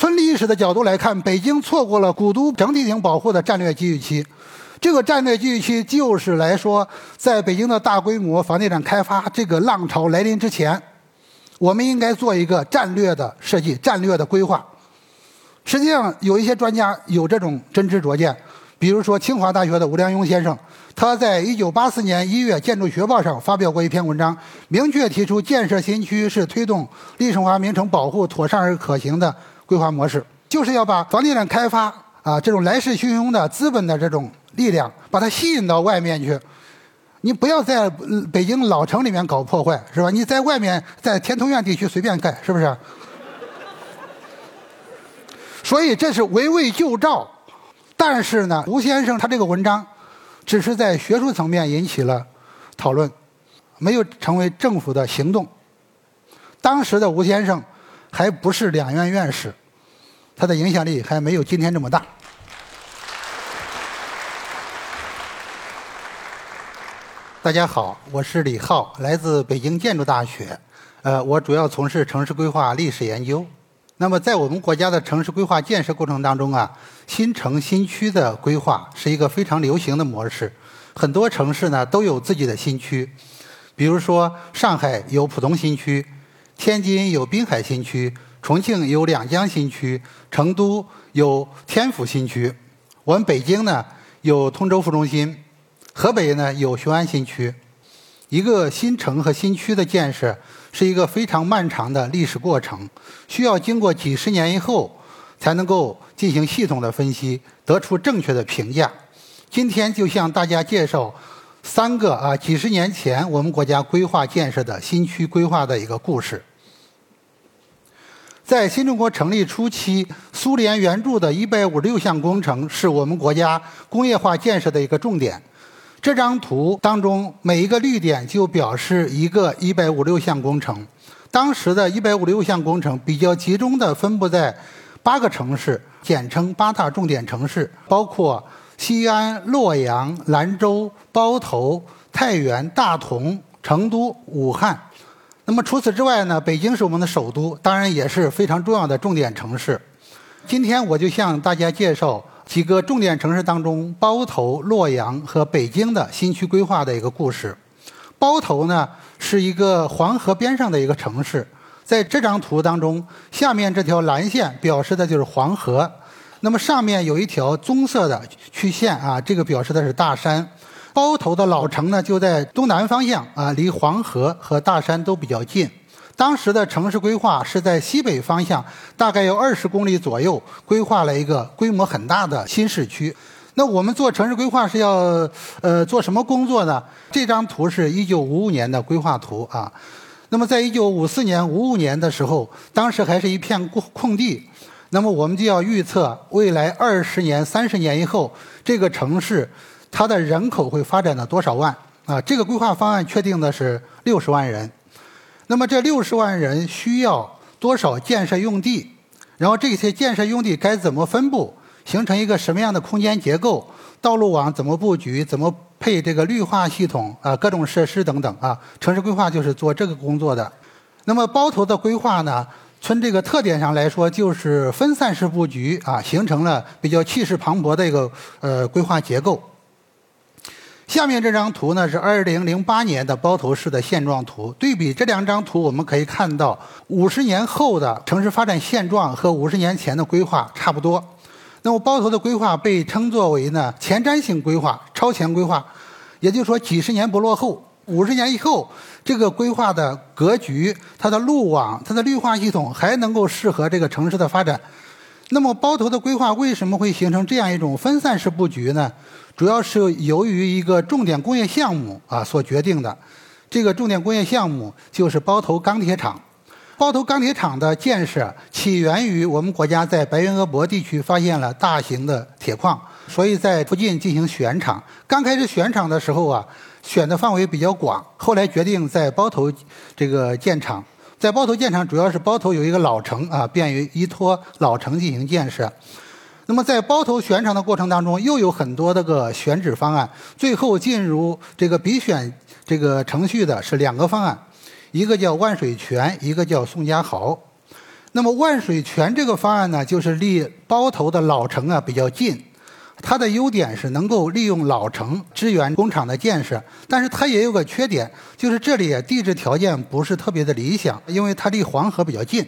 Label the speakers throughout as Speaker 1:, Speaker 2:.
Speaker 1: 从历史的角度来看，北京错过了古都整体性保护的战略机遇期。这个战略机遇期就是来说，在北京的大规模房地产开发这个浪潮来临之前，我们应该做一个战略的设计、战略的规划。实际上，有一些专家有这种真知灼见，比如说清华大学的吴良镛先生，他在1984年1月《建筑学报》上发表过一篇文章，明确提出建设新区是推动历史文化名城保护妥善而可行的规划模式，就是要把房地产开发啊这种来势汹汹的资本的这种力量，把它吸引到外面去。你不要在北京老城里面搞破坏，是吧？你在外面，在天通苑地区随便盖，是不是？所以这是围魏救赵。但是呢，吴先生他这个文章，只是在学术层面引起了讨论，没有成为政府的行动。当时的吴先生还不是两院院士，他的影响力还没有今天这么大。大家好，我是李浩，来自北京建筑大学。呃，我主要从事城市规划历史研究。那么，在我们国家的城市规划建设过程当中啊，新城新区的规划是一个非常流行的模式。很多城市呢都有自己的新区，比如说上海有浦东新区，天津有滨海新区，重庆有两江新区，成都有天府新区。我们北京呢有通州副中心。河北呢有雄安新区，一个新城和新区的建设是一个非常漫长的历史过程，需要经过几十年以后才能够进行系统的分析，得出正确的评价。今天就向大家介绍三个啊几十年前我们国家规划建设的新区规划的一个故事。在新中国成立初期，苏联援助的一百五十六项工程是我们国家工业化建设的一个重点。这张图当中每一个绿点就表示一个一百五六项工程。当时的一百五六项工程比较集中的分布在八个城市，简称八大重点城市，包括西安、洛阳、兰州、包头、太原、大同、成都、武汉。那么除此之外呢，北京是我们的首都，当然也是非常重要的重点城市。今天我就向大家介绍。几个重点城市当中，包头、洛阳和北京的新区规划的一个故事。包头呢是一个黄河边上的一个城市，在这张图当中，下面这条蓝线表示的就是黄河，那么上面有一条棕色的曲线啊，这个表示的是大山。包头的老城呢就在东南方向啊，离黄河和大山都比较近。当时的城市规划是在西北方向，大概有二十公里左右，规划了一个规模很大的新市区。那我们做城市规划是要呃做什么工作呢？这张图是一九五五年的规划图啊。那么在一九五四年、五五年的时候，当时还是一片空空地。那么我们就要预测未来二十年、三十年以后，这个城市它的人口会发展到多少万啊？这个规划方案确定的是六十万人。那么这六十万人需要多少建设用地？然后这些建设用地该怎么分布，形成一个什么样的空间结构？道路网怎么布局？怎么配这个绿化系统啊？各种设施等等啊？城市规划就是做这个工作的。那么包头的规划呢？从这个特点上来说，就是分散式布局啊，形成了比较气势磅礴的一个呃规划结构。下面这张图呢是2008年的包头市的现状图。对比这两张图，我们可以看到，五十年后的城市发展现状和五十年前的规划差不多。那么包头的规划被称作为呢前瞻性规划、超前规划，也就是说几十年不落后。五十年以后，这个规划的格局、它的路网、它的绿化系统还能够适合这个城市的发展。那么包头的规划为什么会形成这样一种分散式布局呢？主要是由于一个重点工业项目啊所决定的，这个重点工业项目就是包头钢铁厂。包头钢铁厂的建设起源于我们国家在白云鄂博地区发现了大型的铁矿，所以在附近进行选厂。刚开始选厂的时候啊，选的范围比较广，后来决定在包头这个建厂。在包头建厂主要是包头有一个老城啊，便于依托老城进行建设。那么在包头选厂的过程当中，又有很多这个选址方案，最后进入这个比选这个程序的是两个方案，一个叫万水泉，一个叫宋家豪。那么万水泉这个方案呢，就是离包头的老城啊比较近，它的优点是能够利用老城支援工厂的建设，但是它也有个缺点，就是这里地质条件不是特别的理想，因为它离黄河比较近，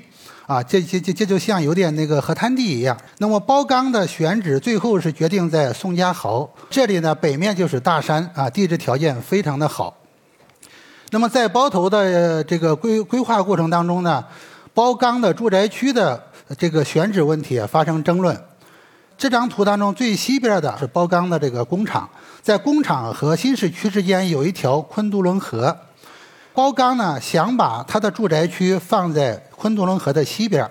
Speaker 1: 啊，这这这这就像有点那个河滩地一样。那么包钢的选址最后是决定在宋家豪，这里呢北面就是大山啊，地质条件非常的好。那么在包头的这个规规划过程当中呢。包钢的住宅区的这个选址问题发生争论。这张图当中最西边的是包钢的这个工厂，在工厂和新市区之间有一条昆都仑河。包钢呢想把它的住宅区放在昆都仑河的西边，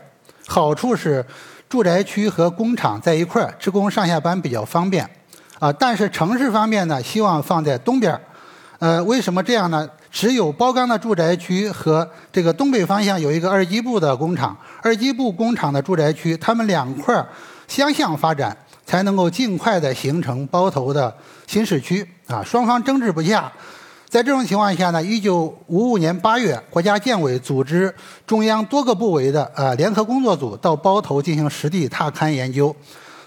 Speaker 1: 好处是住宅区和工厂在一块儿，职工上下班比较方便。啊，但是城市方面呢希望放在东边。呃，为什么这样呢？只有包钢的住宅区和这个东北方向有一个二机部的工厂，二机部工厂的住宅区，他们两块儿相向发展，才能够尽快的形成包头的新市区啊。双方争执不下，在这种情况下呢，一九五五年八月，国家建委组织中央多个部委的呃联合工作组到包头进行实地踏勘研究，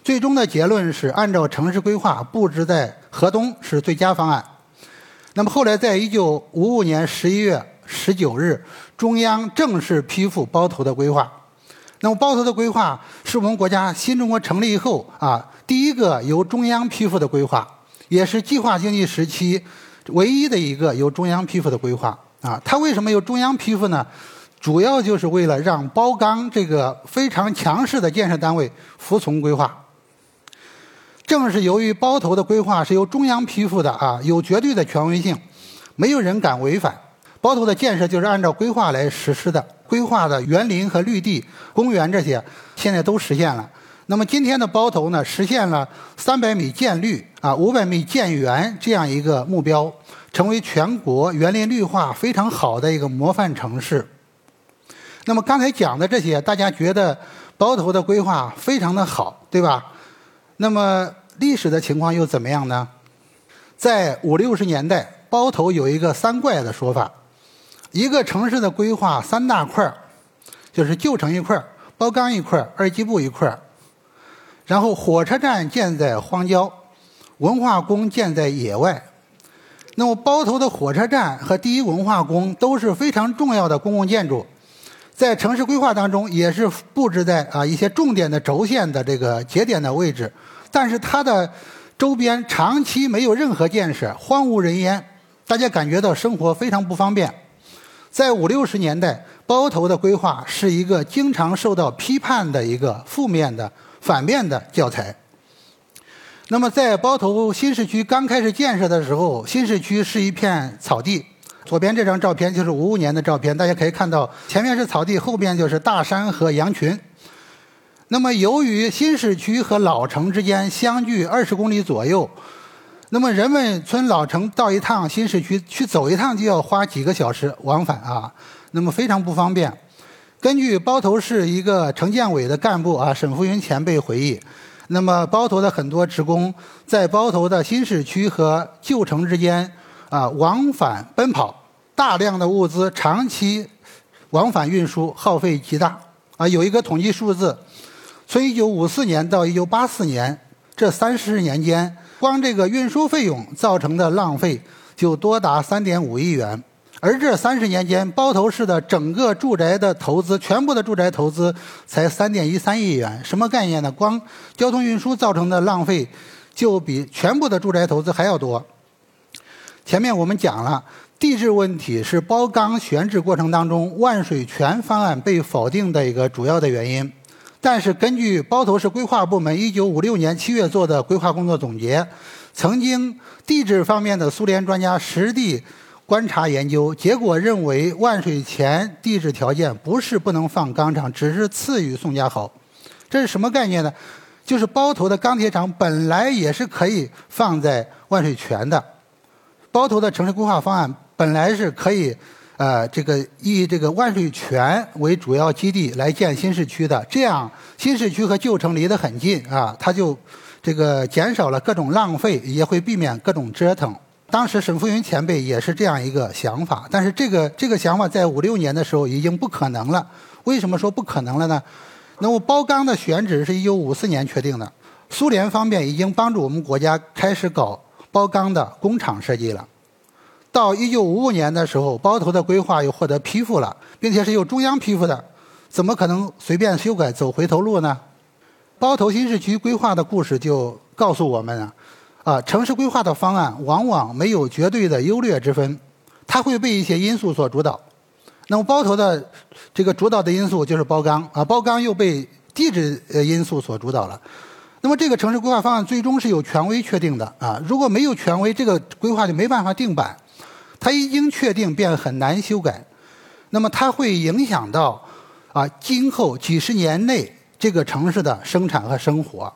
Speaker 1: 最终的结论是按照城市规划布置在河东是最佳方案。那么后来，在一九五五年十一月十九日，中央正式批复包头的规划。那么包头的规划是我们国家新中国成立以后啊第一个由中央批复的规划，也是计划经济时期唯一的一个由中央批复的规划啊。它为什么由中央批复呢？主要就是为了让包钢这个非常强势的建设单位服从规划。正是由于包头的规划是由中央批复的啊，有绝对的权威性，没有人敢违反。包头的建设就是按照规划来实施的，规划的园林和绿地、公园这些现在都实现了。那么今天的包头呢，实现了三百米建绿啊，五百米建园这样一个目标，成为全国园林绿化非常好的一个模范城市。那么刚才讲的这些，大家觉得包头的规划非常的好，对吧？那么历史的情况又怎么样呢？在五六十年代，包头有一个“三怪”的说法：一个城市的规划三大块儿，就是旧城一块儿、包钢一块儿、二机部一块儿。然后火车站建在荒郊，文化宫建在野外。那么包头的火车站和第一文化宫都是非常重要的公共建筑。在城市规划当中，也是布置在啊一些重点的轴线的这个节点的位置，但是它的周边长期没有任何建设，荒无人烟，大家感觉到生活非常不方便。在五六十年代，包头的规划是一个经常受到批判的一个负面的反面的教材。那么，在包头新市区刚开始建设的时候，新市区是一片草地。左边这张照片就是五五年的照片，大家可以看到前面是草地，后边就是大山和羊群。那么由于新市区和老城之间相距二十公里左右，那么人们从老城到一趟新市区去走一趟就要花几个小时往返啊，那么非常不方便。根据包头市一个城建委的干部啊沈福云前辈回忆，那么包头的很多职工在包头的新市区和旧城之间。啊，往返奔跑，大量的物资长期往返运输，耗费极大。啊，有一个统计数字，从1954年到1984年这三十年间，光这个运输费用造成的浪费就多达3.5亿元。而这三十年间，包头市的整个住宅的投资，全部的住宅投资才三点一三亿元。什么概念呢？光交通运输造成的浪费，就比全部的住宅投资还要多。前面我们讲了，地质问题是包钢选址过程当中万水泉方案被否定的一个主要的原因。但是根据包头市规划部门一九五六年七月做的规划工作总结，曾经地质方面的苏联专家实地观察研究，结果认为万水泉地质条件不是不能放钢厂，只是次于宋家豪。这是什么概念呢？就是包头的钢铁厂本来也是可以放在万水泉的。包头的城市规划方案本来是可以，呃，这个以这个万水泉为主要基地来建新市区的，这样新市区和旧城离得很近啊，它就这个减少了各种浪费，也会避免各种折腾。当时沈福云前辈也是这样一个想法，但是这个这个想法在五六年的时候已经不可能了。为什么说不可能了呢？那么包钢的选址是一九五四年确定的，苏联方面已经帮助我们国家开始搞包钢的工厂设计了。到一九五五年的时候，包头的规划又获得批复了，并且是由中央批复的，怎么可能随便修改走回头路呢？包头新市区规划的故事就告诉我们啊。啊，城市规划的方案往往没有绝对的优劣之分，它会被一些因素所主导。那么包头的这个主导的因素就是包钢啊，包钢又被地质呃因素所主导了。那么这个城市规划方案最终是有权威确定的啊，如果没有权威，这个规划就没办法定版。它一经确定便很难修改，那么它会影响到啊今后几十年内这个城市的生产和生活。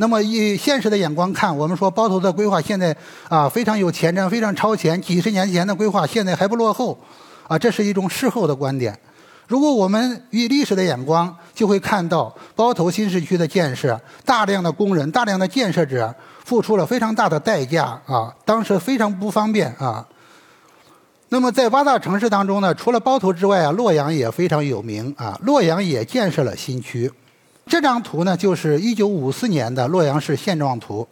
Speaker 1: 那么以现实的眼光看，我们说包头的规划现在啊非常有前瞻，非常超前。几十年前的规划现在还不落后，啊，这是一种事后的观点。如果我们以历史的眼光，就会看到包头新市区的建设，大量的工人、大量的建设者付出了非常大的代价啊，当时非常不方便啊。那么在八大城市当中呢，除了包头之外啊，洛阳也非常有名啊，洛阳也建设了新区。这张图呢，就是一九五四年的洛阳市现状图。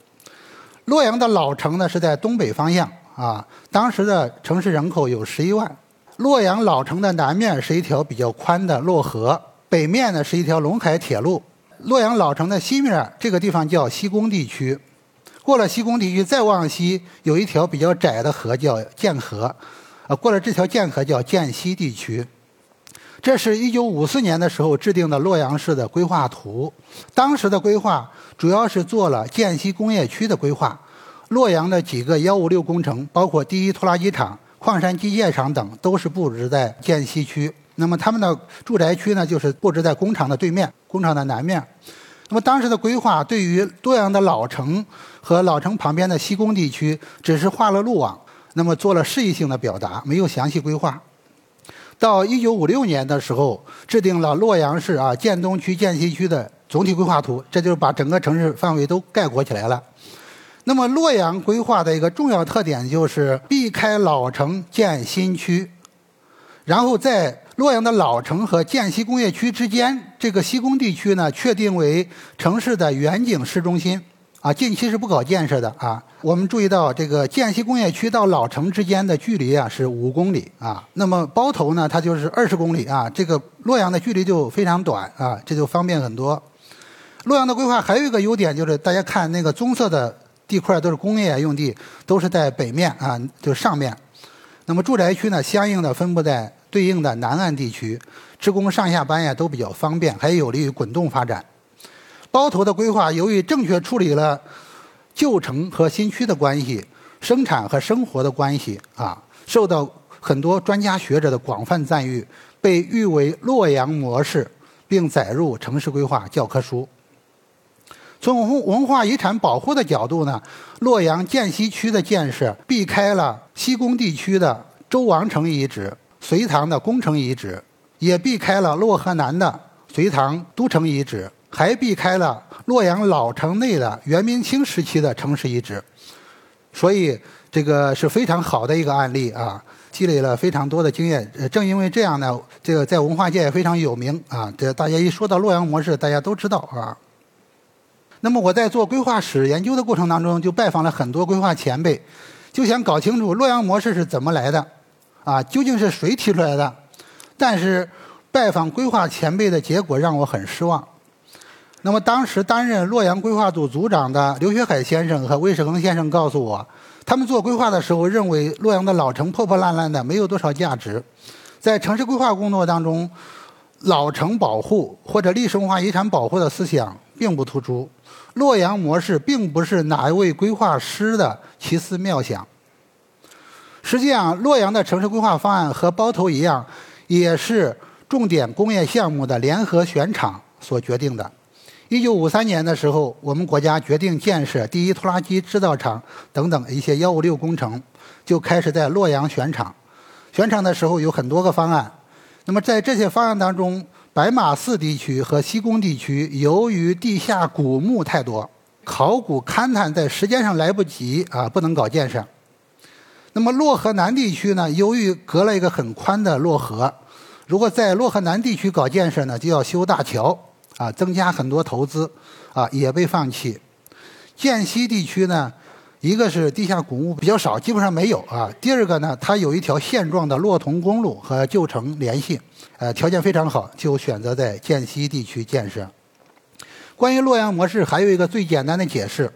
Speaker 1: 洛阳的老城呢是在东北方向啊，当时的城市人口有十一万。洛阳老城的南面是一条比较宽的洛河，北面呢是一条陇海铁路。洛阳老城的西面这个地方叫西宫地区，过了西宫地区再往西有一条比较窄的河叫涧河，啊，过了这条涧河叫涧西地区。这是一九五四年的时候制定的洛阳市的规划图，当时的规划主要是做了涧西工业区的规划。洛阳的几个幺五六工程，包括第一拖拉机厂、矿山机械厂等，都是布置在涧西区。那么他们的住宅区呢，就是布置在工厂的对面，工厂的南面。那么当时的规划对于洛阳的老城和老城旁边的西工地区，只是画了路网，那么做了示意性的表达，没有详细规划。到一九五六年的时候，制定了洛阳市啊涧东区、涧西区的总体规划图，这就是把整个城市范围都概括起来了。那么洛阳规划的一个重要特点就是避开老城建新区，然后在洛阳的老城和涧西工业区之间，这个西工地区呢确定为城市的远景市中心。啊，近期是不搞建设的啊。我们注意到，这个涧西工业区到老城之间的距离啊是五公里啊。那么包头呢，它就是二十公里啊。这个洛阳的距离就非常短啊，这就方便很多。洛阳的规划还有一个优点就是，大家看那个棕色的地块都是工业用地，都是在北面啊，就是上面。那么住宅区呢，相应的分布在对应的南岸地区，职工上下班呀都比较方便，还有利于滚动发展。包头的规划，由于正确处理了旧城和新区的关系、生产和生活的关系啊，受到很多专家学者的广泛赞誉，被誉为洛阳模式，并载入城市规划教科书。从文化遗产保护的角度呢，洛阳涧西区的建设避开了西宫地区的周王城遗址、隋唐的宫城遗址，也避开了洛河南的隋唐都城遗址。还避开了洛阳老城内的元明清时期的城市遗址，所以这个是非常好的一个案例啊，积累了非常多的经验。正因为这样呢，这个在文化界也非常有名啊。这大家一说到洛阳模式，大家都知道啊。那么我在做规划史研究的过程当中，就拜访了很多规划前辈，就想搞清楚洛阳模式是怎么来的，啊，究竟是谁提出来的？但是拜访规划前辈的结果让我很失望。那么，当时担任洛阳规划组组长的刘学海先生和魏世恒先生告诉我，他们做规划的时候认为洛阳的老城破破烂烂的，没有多少价值。在城市规划工作当中，老城保护或者历史文化遗产保护的思想并不突出。洛阳模式并不是哪一位规划师的奇思妙想。实际上，洛阳的城市规划方案和包头一样，也是重点工业项目的联合选厂所决定的。一九五三年的时候，我们国家决定建设第一拖拉机制造厂等等一些“幺五六”工程，就开始在洛阳选厂。选厂的时候有很多个方案，那么在这些方案当中，白马寺地区和西宫地区由于地下古墓太多，考古勘探在时间上来不及啊，不能搞建设。那么洛河南地区呢，由于隔了一个很宽的洛河，如果在洛河南地区搞建设呢，就要修大桥啊，增加很多投资啊，也被放弃。涧西地区呢，一个是地下古墓比较少，基本上没有啊。第二个呢，它有一条现状的洛同公路和旧城联系，呃，条件非常好，就选择在涧西地区建设。关于洛阳模式，还有一个最简单的解释，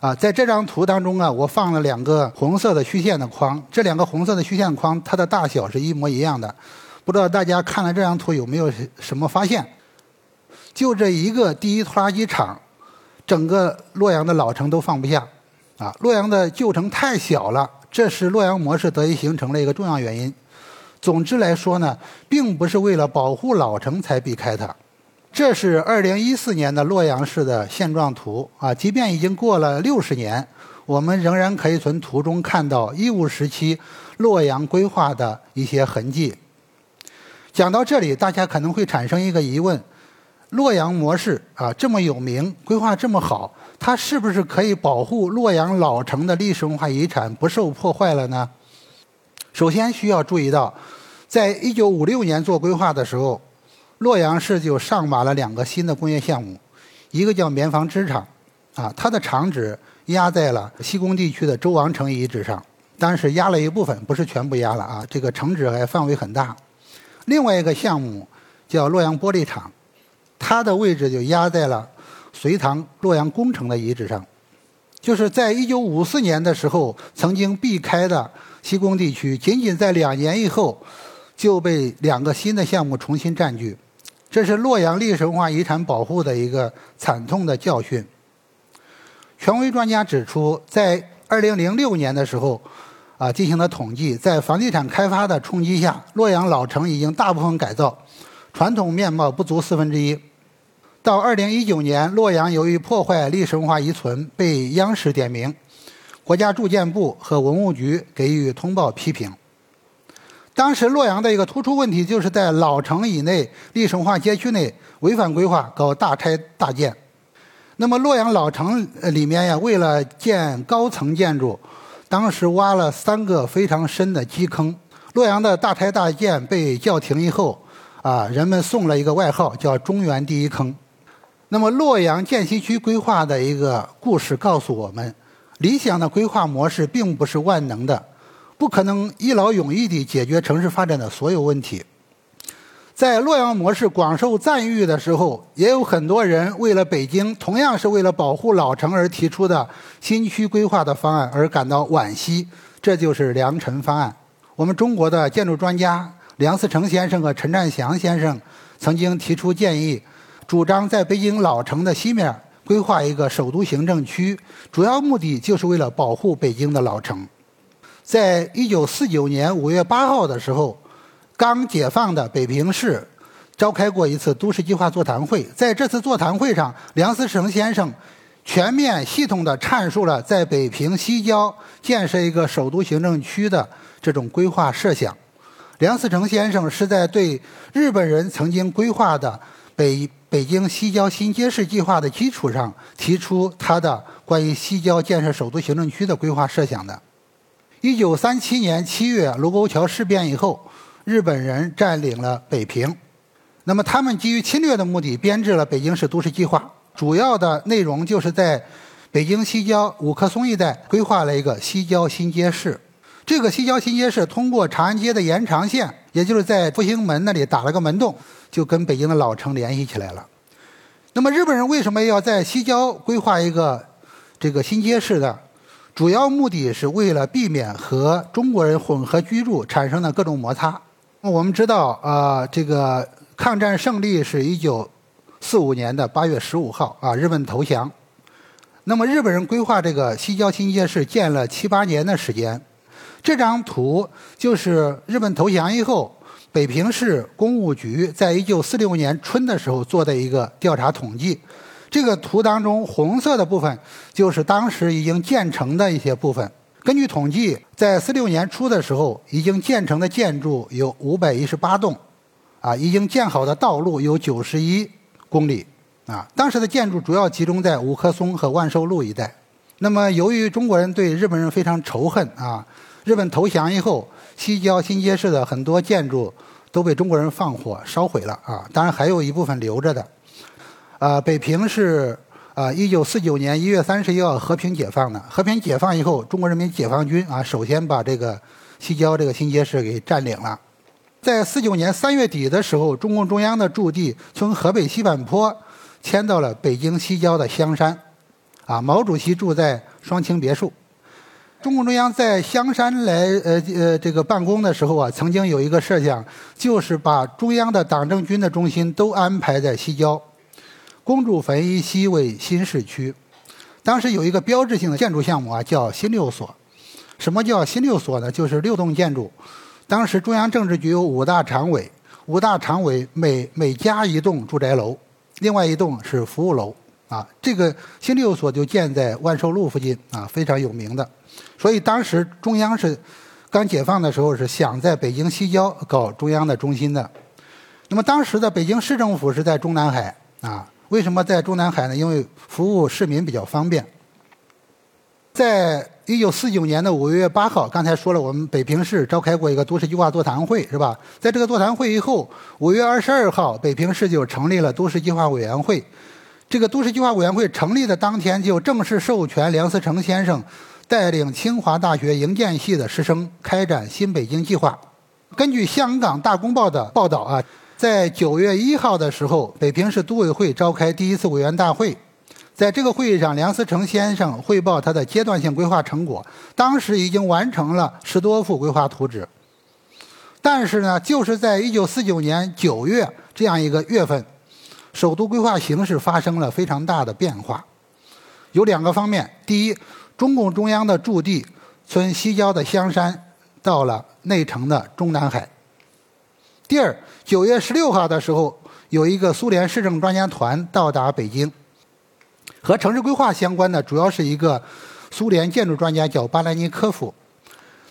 Speaker 1: 啊，在这张图当中啊，我放了两个红色的虚线的框，这两个红色的虚线框，它的大小是一模一样的。不知道大家看了这张图有没有什么发现？就这一个第一拖拉机厂。整个洛阳的老城都放不下，啊，洛阳的旧城太小了，这是洛阳模式得以形成的一个重要原因。总之来说呢，并不是为了保护老城才避开它。这是2014年的洛阳市的现状图啊，即便已经过了六十年，我们仍然可以从图中看到一五时期洛阳规划的一些痕迹。讲到这里，大家可能会产生一个疑问。洛阳模式啊，这么有名，规划这么好，它是不是可以保护洛阳老城的历史文化遗产不受破坏了呢？首先需要注意到，在一九五六年做规划的时候，洛阳市就上马了两个新的工业项目，一个叫棉纺织厂，啊，它的厂址压在了西宫地区的周王城遗址上，但是压了一部分，不是全部压了啊，这个城址还范围很大。另外一个项目叫洛阳玻璃厂。它的位置就压在了隋唐洛阳宫城的遗址上，就是在一九五四年的时候曾经避开的西宫地区，仅仅在两年以后就被两个新的项目重新占据，这是洛阳历史文化遗产保护的一个惨痛的教训。权威专家指出，在二零零六年的时候啊进行了统计，在房地产开发的冲击下，洛阳老城已经大部分改造，传统面貌不足四分之一。到二零一九年，洛阳由于破坏历史文化遗存被央视点名，国家住建部和文物局给予通报批评。当时洛阳的一个突出问题就是在老城以内历史文化街区内违反规划搞大拆大建。那么洛阳老城里面呀，为了建高层建筑，当时挖了三个非常深的基坑。洛阳的大拆大建被叫停以后，啊，人们送了一个外号叫“中原第一坑”。那么，洛阳涧西区规划的一个故事告诉我们：理想的规划模式并不是万能的，不可能一劳永逸地解决城市发展的所有问题。在洛阳模式广受赞誉的时候，也有很多人为了北京同样是为了保护老城而提出的新区规划的方案而感到惋惜。这就是良辰方案。我们中国的建筑专家梁思成先生和陈占祥先生曾经提出建议。主张在北京老城的西面规划一个首都行政区，主要目的就是为了保护北京的老城。在一九四九年五月八号的时候，刚解放的北平市召开过一次都市计划座谈会。在这次座谈会上，梁思成先生全面系统地阐述了在北平西郊建设一个首都行政区的这种规划设想。梁思成先生是在对日本人曾经规划的北。北京西郊新街市计划的基础上，提出他的关于西郊建设首都行政区的规划设想的。一九三七年七月卢沟桥事变以后，日本人占领了北平，那么他们基于侵略的目的，编制了北京市都市计划，主要的内容就是在北京西郊五棵松一带规划了一个西郊新街市。这个西郊新街市通过长安街的延长线，也就是在复兴门那里打了个门洞。就跟北京的老城联系起来了。那么日本人为什么要在西郊规划一个这个新街市呢？主要目的是为了避免和中国人混合居住产生的各种摩擦。我们知道啊，这个抗战胜利是一九四五年的八月十五号啊，日本投降。那么日本人规划这个西郊新街市建了七八年的时间。这张图就是日本投降以后。北平市公务局在一九四六年春的时候做的一个调查统计，这个图当中红色的部分就是当时已经建成的一些部分。根据统计，在四六年初的时候，已经建成的建筑有五百一十八栋，啊，已经建好的道路有九十一公里，啊，当时的建筑主要集中在五棵松和万寿路一带。那么，由于中国人对日本人非常仇恨啊。日本投降以后，西郊新街市的很多建筑都被中国人放火烧毁了啊，当然还有一部分留着的。啊，北平是啊，一九四九年一月三十一号和平解放的。和平解放以后，中国人民解放军啊，首先把这个西郊这个新街市给占领了。在四九年三月底的时候，中共中央的驻地从河北西坂坡迁到了北京西郊的香山，啊，毛主席住在双清别墅。中共中央在香山来呃呃这个办公的时候啊，曾经有一个设想，就是把中央的党政军的中心都安排在西郊，公主坟以西为新市区。当时有一个标志性的建筑项目啊，叫新六所。什么叫新六所呢？就是六栋建筑。当时中央政治局有五大常委，五大常委每每加一栋住宅楼，另外一栋是服务楼。啊，这个新六所就建在万寿路附近啊，非常有名的。所以当时中央是刚解放的时候是想在北京西郊搞中央的中心的。那么当时的北京市政府是在中南海啊，为什么在中南海呢？因为服务市民比较方便。在一九四九年的五月八号，刚才说了，我们北平市召开过一个都市计划座谈会，是吧？在这个座谈会以后，五月二十二号，北平市就成立了都市计划委员会。这个都市计划委员会成立的当天，就正式授权梁思成先生带领清华大学营建系的师生开展新北京计划。根据香港大公报的报道啊，在九月一号的时候，北平市都委会召开第一次委员大会，在这个会议上，梁思成先生汇报他的阶段性规划成果，当时已经完成了十多幅规划图纸。但是呢，就是在一九四九年九月这样一个月份。首都规划形势发生了非常大的变化，有两个方面：第一，中共中央的驻地从西郊的香山到了内城的中南海；第二，九月十六号的时候，有一个苏联市政专家团到达北京，和城市规划相关的主要是一个苏联建筑专家叫巴兰尼科夫。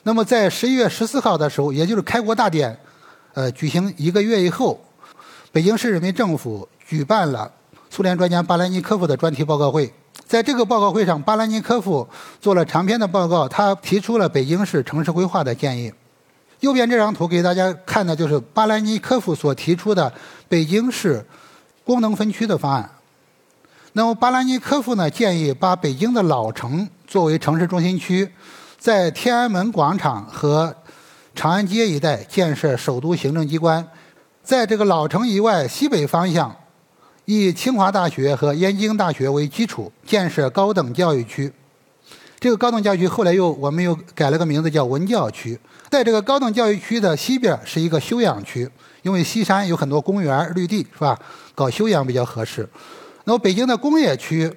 Speaker 1: 那么在十一月十四号的时候，也就是开国大典呃举行一个月以后，北京市人民政府。举办了苏联专家巴兰尼科夫的专题报告会，在这个报告会上，巴兰尼科夫做了长篇的报告，他提出了北京市城市规划的建议。右边这张图给大家看的就是巴兰尼科夫所提出的北京市功能分区的方案。那么巴兰尼科夫呢建议把北京的老城作为城市中心区，在天安门广场和长安街一带建设首都行政机关。在这个老城以外西北方向，以清华大学和燕京大学为基础建设高等教育区。这个高等教育区后来又我们又改了个名字叫文教区。在这个高等教育区的西边是一个休养区，因为西山有很多公园绿地，是吧？搞休养比较合适。那么北京的工业区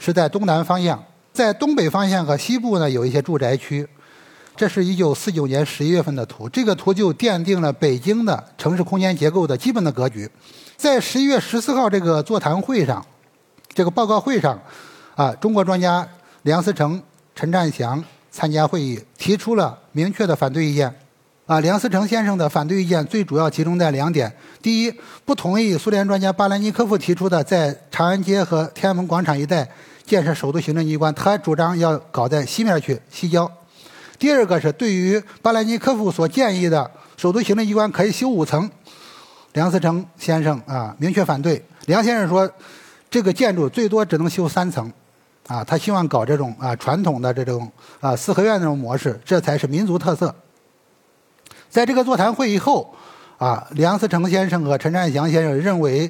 Speaker 1: 是在东南方向，在东北方向和西部呢有一些住宅区。这是一九四九年十一月份的图，这个图就奠定了北京的城市空间结构的基本的格局。在十一月十四号这个座谈会上，这个报告会上，啊，中国专家梁思成、陈占祥参加会议，提出了明确的反对意见。啊，梁思成先生的反对意见最主要集中在两点：第一，不同意苏联专家巴兰尼科夫提出的在长安街和天安门广场一带建设首都行政机关，他主张要搞在西面去西郊。第二个是对于巴兰尼科夫所建议的首都行政机关可以修五层，梁思成先生啊明确反对。梁先生说，这个建筑最多只能修三层，啊，他希望搞这种啊传统的这种啊四合院那种模式，这才是民族特色。在这个座谈会以后，啊，梁思成先生和陈占祥先生认为。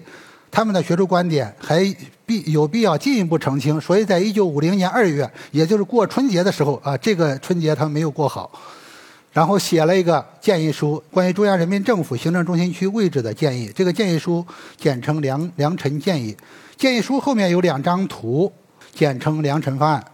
Speaker 1: 他们的学术观点还必有必要进一步澄清，所以在一九五零年二月，也就是过春节的时候啊，这个春节他们没有过好，然后写了一个建议书，关于中央人民政府行政中心区位置的建议。这个建议书简称梁梁陈建议。建议书后面有两张图，简称梁陈方案。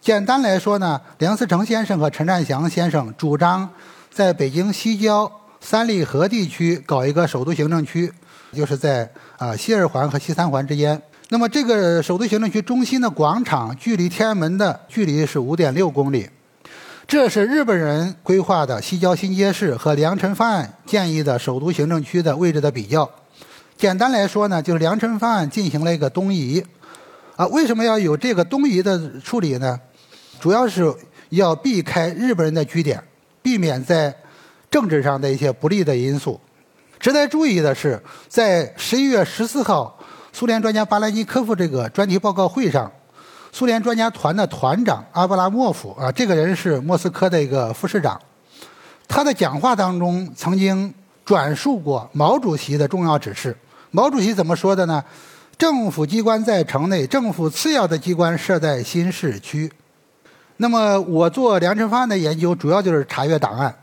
Speaker 1: 简单来说呢，梁思成先生和陈占祥先生主张在北京西郊三里河地区搞一个首都行政区。就是在啊西二环和西三环之间。那么这个首都行政区中心的广场距离天安门的距离是五点六公里。这是日本人规划的西郊新街市和良辰方案建议的首都行政区的位置的比较。简单来说呢，就是良辰方案进行了一个东移。啊，为什么要有这个东移的处理呢？主要是要避开日本人的据点，避免在政治上的一些不利的因素。值得注意的是，在十一月十四号，苏联专家巴兰尼科夫这个专题报告会上，苏联专家团的团长阿布拉莫夫啊，这个人是莫斯科的一个副市长，他的讲话当中曾经转述过毛主席的重要指示。毛主席怎么说的呢？政府机关在城内，政府次要的机关设在新市区。那么，我做良辰方案的研究，主要就是查阅档案。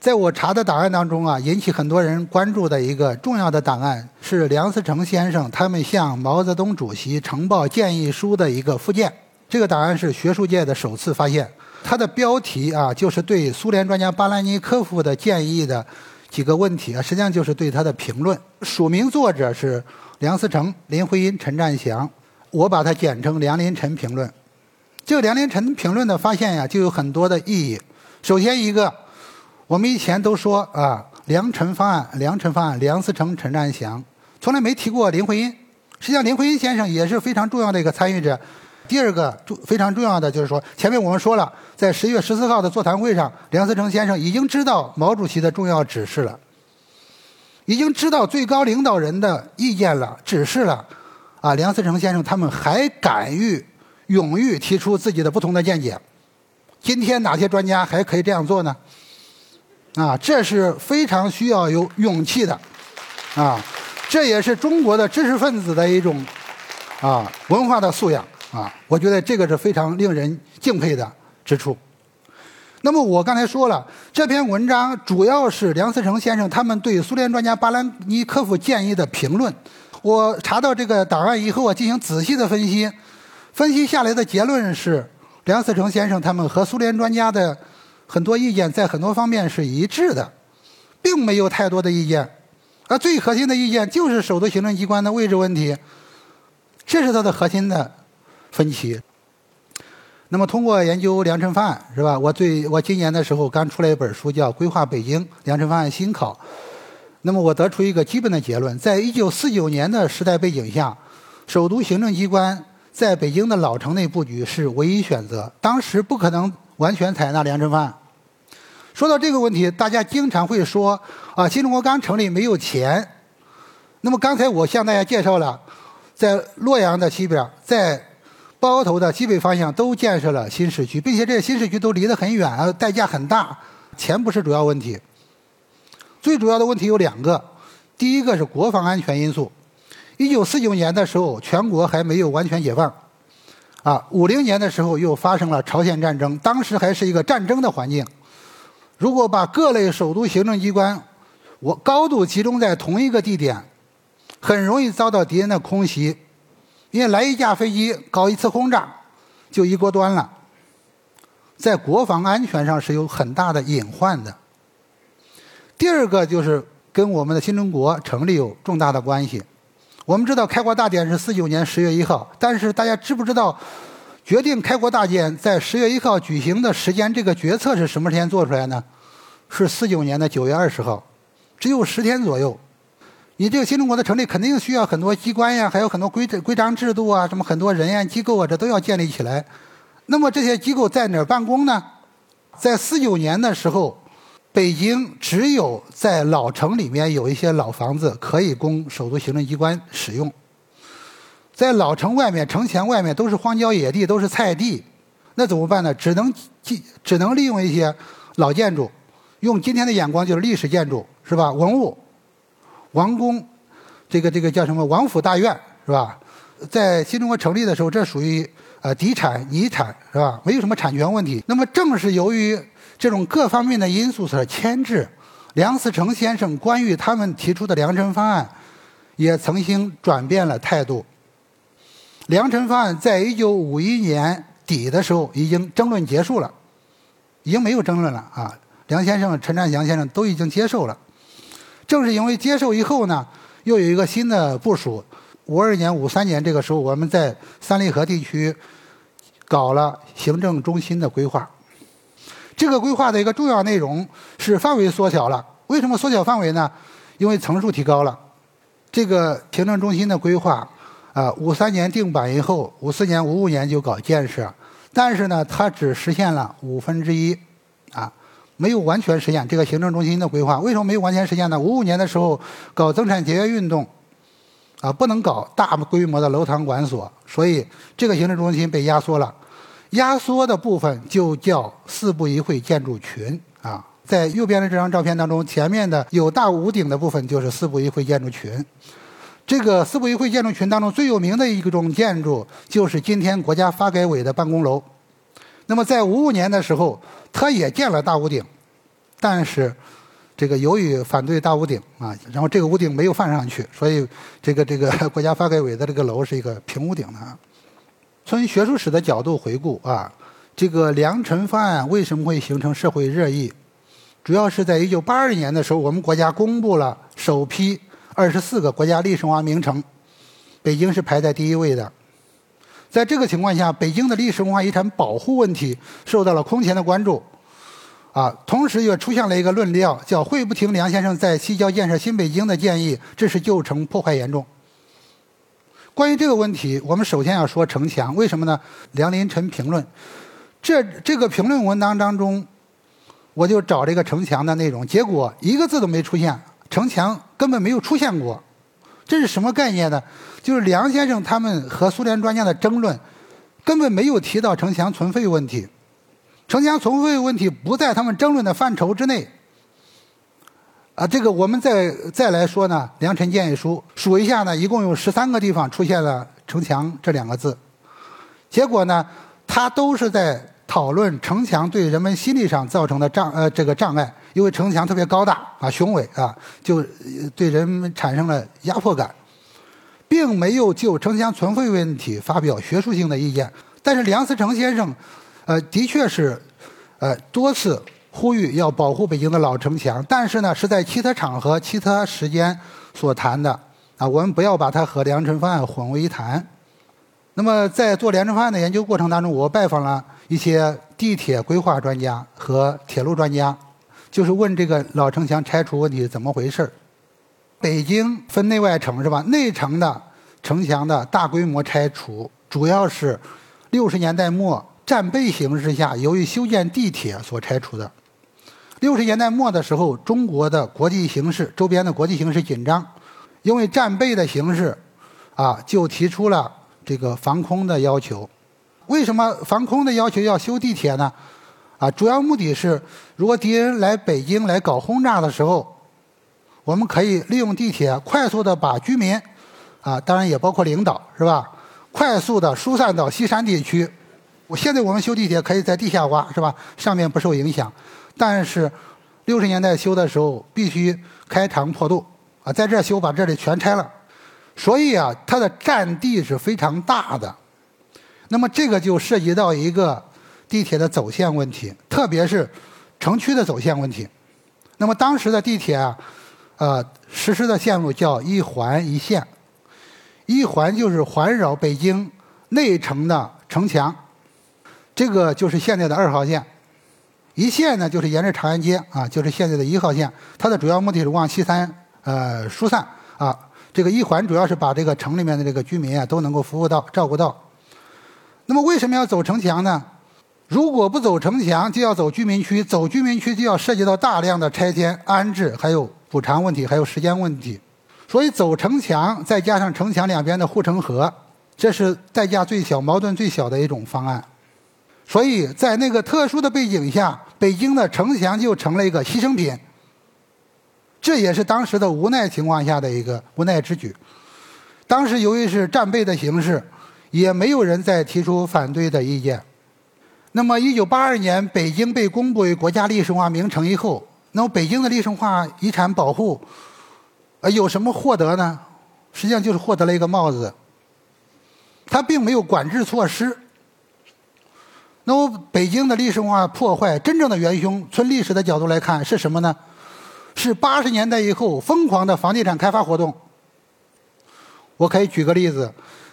Speaker 1: 在我查的档案当中啊，引起很多人关注的一个重要的档案是梁思成先生他们向毛泽东主席呈报建议书的一个附件。这个档案是学术界的首次发现。它的标题啊，就是对苏联专家巴兰尼科夫的建议的几个问题啊，实际上就是对他的评论。署名作者是梁思成、林徽因、陈占祥，我把它简称“梁林陈评论”。这个梁林陈评论的发现呀，就有很多的意义。首先一个。我们以前都说啊，梁陈方案，梁陈方案，梁思成、陈占祥，从来没提过林徽因。实际上，林徽因先生也是非常重要的一个参与者。第二个非常重要的就是说，前面我们说了，在十月十四号的座谈会上，梁思成先生已经知道毛主席的重要指示了，已经知道最高领导人的意见了、指示了。啊，梁思成先生他们还敢于、勇于提出自己的不同的见解。今天哪些专家还可以这样做呢？啊，这是非常需要有勇气的，啊，这也是中国的知识分子的一种啊文化的素养啊，我觉得这个是非常令人敬佩的之处。那么我刚才说了，这篇文章主要是梁思成先生他们对苏联专家巴兰尼科夫建议的评论。我查到这个档案以后，我进行仔细的分析，分析下来的结论是，梁思成先生他们和苏联专家的。很多意见在很多方面是一致的，并没有太多的意见，而最核心的意见就是首都行政机关的位置问题，这是它的核心的分歧。那么通过研究良辰方案是吧？我最我今年的时候刚出来一本书叫《规划北京良辰方案新考》，那么我得出一个基本的结论：在一九四九年的时代背景下，首都行政机关在北京的老城内布局是唯一选择，当时不可能。完全采纳良政方案。说到这个问题，大家经常会说啊，新中国刚成立没有钱。那么刚才我向大家介绍了，在洛阳的西边，在包头的西北方向都建设了新市区，并且这些新市区都离得很远，代价很大，钱不是主要问题。最主要的问题有两个，第一个是国防安全因素。一九四九年的时候，全国还没有完全解放。啊，五零年的时候又发生了朝鲜战争，当时还是一个战争的环境。如果把各类首都行政机关我高度集中在同一个地点，很容易遭到敌人的空袭，因为来一架飞机搞一次轰炸就一锅端了，在国防安全上是有很大的隐患的。第二个就是跟我们的新中国成立有重大的关系。我们知道开国大典是四九年十月一号，但是大家知不知道，决定开国大典在十月一号举行的时间，这个决策是什么时间做出来呢？是四九年的九月二十号，只有十天左右。你这个新中国的成立肯定需要很多机关呀，还有很多规规章制度啊，什么很多人员机构啊，这都要建立起来。那么这些机构在哪儿办公呢？在四九年的时候。北京只有在老城里面有一些老房子可以供首都行政机关使用，在老城外面、城墙外面都是荒郊野地，都是菜地，那怎么办呢？只能进只能利用一些老建筑，用今天的眼光就是历史建筑，是吧？文物、王宫，这个这个叫什么王府大院，是吧？在新中国成立的时候，这属于呃嫡产遗产，是吧？没有什么产权问题。那么正是由于这种各方面的因素所牵制，梁思成先生关于他们提出的良辰方案，也曾经转变了态度。良辰方案在一九五一年底的时候已经争论结束了，已经没有争论了啊！梁先生、陈占祥先生都已经接受了。正是因为接受以后呢，又有一个新的部署。五二年、五三年这个时候，我们在三里河地区搞了行政中心的规划。这个规划的一个重要内容是范围缩小了。为什么缩小范围呢？因为层数提高了。这个行政中心的规划，啊，五三年定版以后，五四年、五五年就搞建设，但是呢，它只实现了五分之一，啊，没有完全实现这个行政中心的规划。为什么没有完全实现呢？五五年的时候搞增产节约运动，啊，不能搞大规模的楼堂馆所，所以这个行政中心被压缩了。压缩的部分就叫四部一会建筑群，啊，在右边的这张照片当中，前面的有大屋顶的部分就是四部一会建筑群。这个四部一会建筑群当中最有名的一种建筑，就是今天国家发改委的办公楼。那么在五五年的时候，它也建了大屋顶，但是这个由于反对大屋顶啊，然后这个屋顶没有放上去，所以这个这个国家发改委的这个楼是一个平屋顶的。从学术史的角度回顾啊，这个良辰方案为什么会形成社会热议？主要是在一九八二年的时候，我们国家公布了首批。二十四个国家历史文化名城，北京是排在第一位的。在这个情况下，北京的历史文化遗产保护问题受到了空前的关注。啊，同时也出现了一个论调，叫会不停梁先生在西郊建设新北京的建议，这是旧城破坏严重。关于这个问题，我们首先要说城墙，为什么呢？梁林晨评论，这这个评论文章当中，我就找这个城墙的内容，结果一个字都没出现。城墙根本没有出现过，这是什么概念呢？就是梁先生他们和苏联专家的争论，根本没有提到城墙存废问题。城墙存废问题不在他们争论的范畴之内。啊，这个我们再再来说呢，《梁臣建议书》数一下呢，一共有十三个地方出现了“城墙”这两个字，结果呢，他都是在讨论城墙对人们心理上造成的障呃这个障碍。因为城墙特别高大啊、雄伟啊，就对人们产生了压迫感，并没有就城墙存废问题发表学术性的意见。但是梁思成先生，呃，的确是，呃，多次呼吁要保护北京的老城墙，但是呢，是在其他场合、其他时间所谈的啊。我们不要把它和良辰方案混为一谈。那么，在做良辰方案的研究过程当中，我拜访了一些地铁规划专家和铁路专家。就是问这个老城墙拆除问题怎么回事北京分内外城是吧？内城的城墙的大规模拆除，主要是六十年代末战备形势下，由于修建地铁所拆除的。六十年代末的时候，中国的国际形势，周边的国际形势紧张，因为战备的形势，啊，就提出了这个防空的要求。为什么防空的要求要修地铁呢？啊，主要目的是，如果敌人来北京来搞轰炸的时候，我们可以利用地铁快速的把居民，啊，当然也包括领导，是吧？快速的疏散到西山地区。我现在我们修地铁可以在地下挖，是吧？上面不受影响。但是六十年代修的时候必须开膛破肚，啊，在这修把这里全拆了。所以啊，它的占地是非常大的。那么这个就涉及到一个。地铁的走线问题，特别是城区的走线问题。那么当时的地铁啊，呃，实施的线路叫一环一线。一环就是环绕北京内城的城墙，这个就是现在的二号线。一线呢，就是沿着长安街啊，就是现在的一号线。它的主要目的是往西三呃疏散啊。这个一环主要是把这个城里面的这个居民啊都能够服务到、照顾到。那么为什么要走城墙呢？如果不走城墙，就要走居民区。走居民区就要涉及到大量的拆迁、安置，还有补偿问题，还有时间问题。所以走城墙，再加上城墙两边的护城河，这是代价最小、矛盾最小的一种方案。所以在那个特殊的背景下，北京的城墙就成了一个牺牲品。这也是当时的无奈情况下的一个无奈之举。当时由于是战备的形式，也没有人再提出反对的意见。那么，一九八二年北京被公布为国家历史文化名城以后，那么北京的历史文化遗产保护，呃，有什么获得呢？实际上就是获得了一个帽子。它并没有管制措施。那么，北京的历史文化破坏真正的元凶，从历史的角度来看是什么呢？是八十年代以后疯狂的房地产开发活动。我可以举个例子，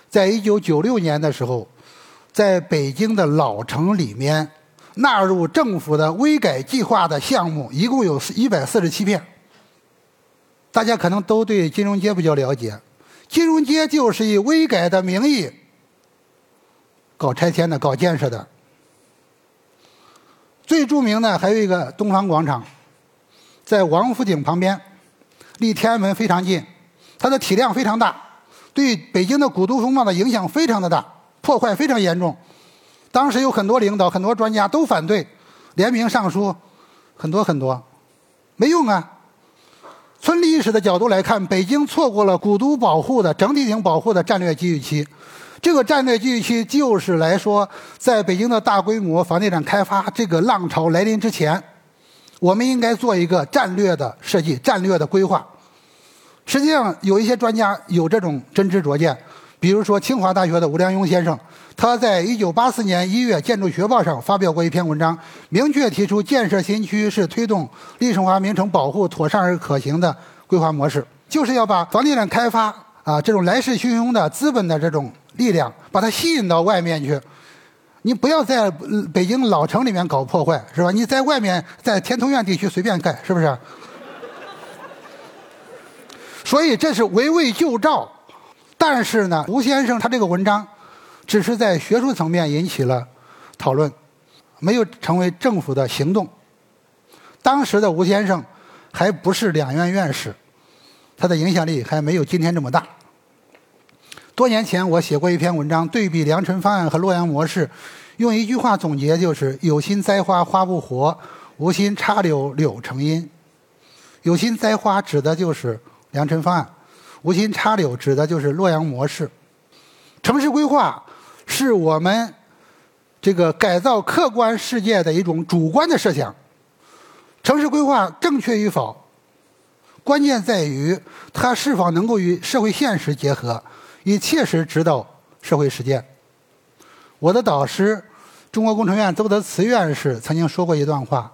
Speaker 1: 在一九九六年的时候。在北京的老城里面，纳入政府的微改计划的项目一共有一百四十七片。大家可能都对金融街比较了解，金融街就是以微改的名义搞拆迁的、搞建设的。最著名的还有一个东方广场，在王府井旁边，离天安门非常近，它的体量非常大，对北京的古都风貌的影响非常的大，破坏非常严重。当时有很多领导、很多专家都反对，联名上书，很多很多，没用啊。从历史的角度来看，北京错过了古都保护的整体性保护的战略机遇期。这个战略机遇期就是来说，在北京的大规模房地产开发这个浪潮来临之前，我们应该做一个战略的设计、战略的规划。实际上，有一些专家有这种真知灼见，比如说清华大学的吴良镛先生。他在一九八四年一月《建筑学报》上发表过一篇文章，明确提出建设新区是推动历史文化名城保护妥善而可行的规划模式，就是要把房地产开发啊这种来势汹汹的资本的这种力量，把它吸引到外面去。你不要在北京老城里面搞破坏，是吧？你在外面，在天通苑地区随便盖，是不是？所以这是围魏救赵。但是呢，吴先生他这个文章。只是在学术层面引起了讨论，没有成为政府的行动。当时的吴先生还不是两院院士，他的影响力还没有今天这么大。多年前我写过一篇文章，对比良辰方案和洛阳模式，用一句话总结就是：“有心栽花花不活，无心插柳柳成荫。”有心栽花指的就是良辰方案，无心插柳指的就是洛阳模式。城市规划。是我们这个改造客观世界的一种主观的设想。城市规划正确与否，关键在于它是否能够与社会现实结合，以切实指导社会实践。我的导师，中国工程院邹德慈院士曾经说过一段话：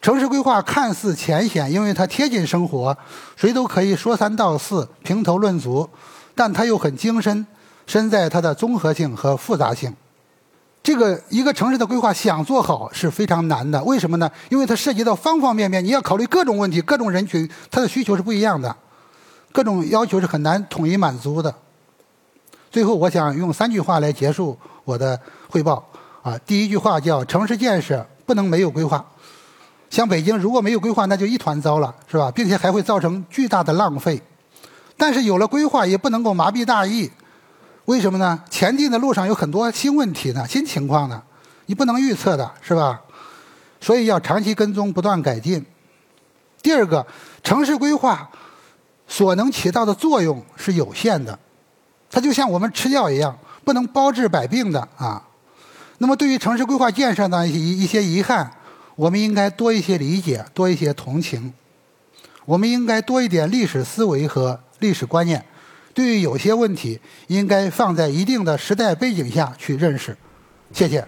Speaker 1: 城市规划看似浅显，因为它贴近生活，谁都可以说三道四、评头论足，但它又很精深。深在它的综合性和复杂性，这个一个城市的规划想做好是非常难的。为什么呢？因为它涉及到方方面面，你要考虑各种问题、各种人群，它的需求是不一样的，各种要求是很难统一满足的。最后，我想用三句话来结束我的汇报。啊，第一句话叫：城市建设不能没有规划。像北京如果没有规划，那就一团糟了，是吧？并且还会造成巨大的浪费。但是有了规划，也不能够麻痹大意。为什么呢？前进的路上有很多新问题呢，新情况呢，你不能预测的，是吧？所以要长期跟踪，不断改进。第二个，城市规划所能起到的作用是有限的，它就像我们吃药一样，不能包治百病的啊。那么，对于城市规划建设的一一些遗憾，我们应该多一些理解，多一些同情。我们应该多一点历史思维和历史观念。对于有些问题，应该放在一定的时代背景下去认识。谢谢。